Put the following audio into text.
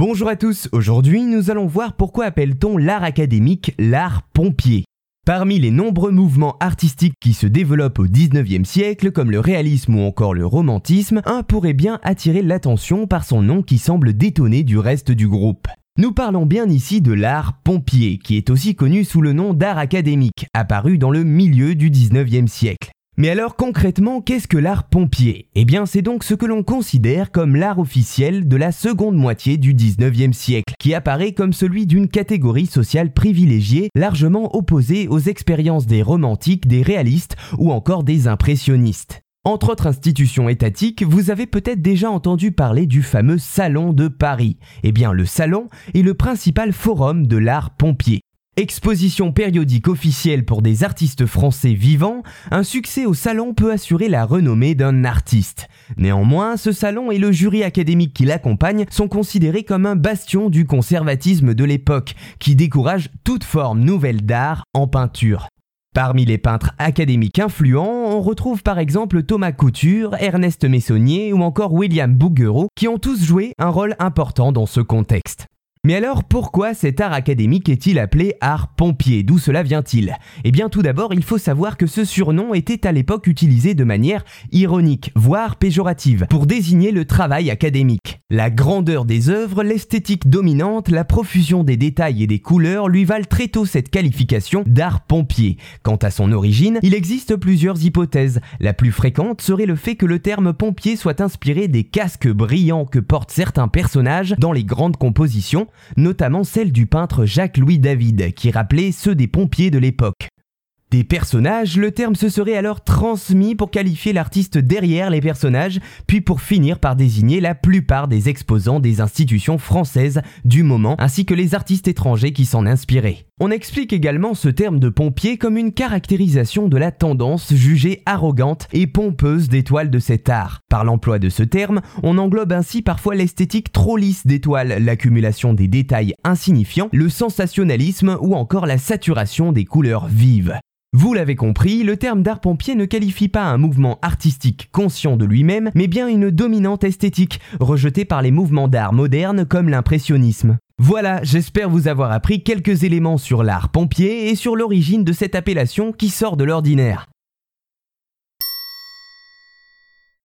Bonjour à tous, aujourd'hui nous allons voir pourquoi appelle-t-on l'art académique l'art pompier. Parmi les nombreux mouvements artistiques qui se développent au 19e siècle, comme le réalisme ou encore le romantisme, un pourrait bien attirer l'attention par son nom qui semble détonner du reste du groupe. Nous parlons bien ici de l'art pompier, qui est aussi connu sous le nom d'art académique, apparu dans le milieu du 19e siècle. Mais alors concrètement, qu'est-ce que l'art pompier? Eh bien c'est donc ce que l'on considère comme l'art officiel de la seconde moitié du 19e siècle, qui apparaît comme celui d'une catégorie sociale privilégiée, largement opposée aux expériences des romantiques, des réalistes ou encore des impressionnistes. Entre autres institutions étatiques, vous avez peut-être déjà entendu parler du fameux Salon de Paris. Eh bien, le Salon est le principal forum de l'art pompier. Exposition périodique officielle pour des artistes français vivants, un succès au salon peut assurer la renommée d'un artiste. Néanmoins, ce salon et le jury académique qui l'accompagne sont considérés comme un bastion du conservatisme de l'époque, qui décourage toute forme nouvelle d'art en peinture. Parmi les peintres académiques influents, on retrouve par exemple Thomas Couture, Ernest Messonnier ou encore William Bouguereau qui ont tous joué un rôle important dans ce contexte. Mais alors pourquoi cet art académique est-il appelé art pompier? D'où cela vient-il? Eh bien tout d'abord il faut savoir que ce surnom était à l'époque utilisé de manière ironique, voire péjorative, pour désigner le travail académique. La grandeur des œuvres, l'esthétique dominante, la profusion des détails et des couleurs lui valent très tôt cette qualification d'art pompier. Quant à son origine, il existe plusieurs hypothèses. La plus fréquente serait le fait que le terme pompier soit inspiré des casques brillants que portent certains personnages dans les grandes compositions notamment celle du peintre Jacques-Louis David, qui rappelait ceux des pompiers de l'époque. Des personnages, le terme se serait alors transmis pour qualifier l'artiste derrière les personnages, puis pour finir par désigner la plupart des exposants des institutions françaises du moment, ainsi que les artistes étrangers qui s'en inspiraient. On explique également ce terme de pompier comme une caractérisation de la tendance jugée arrogante et pompeuse d'étoiles de cet art. Par l'emploi de ce terme, on englobe ainsi parfois l'esthétique trop lisse d'étoiles, l'accumulation des détails insignifiants, le sensationnalisme ou encore la saturation des couleurs vives. Vous l'avez compris, le terme d'art pompier ne qualifie pas un mouvement artistique conscient de lui-même, mais bien une dominante esthétique, rejetée par les mouvements d'art modernes comme l'impressionnisme. Voilà, j'espère vous avoir appris quelques éléments sur l'art pompier et sur l'origine de cette appellation qui sort de l'ordinaire.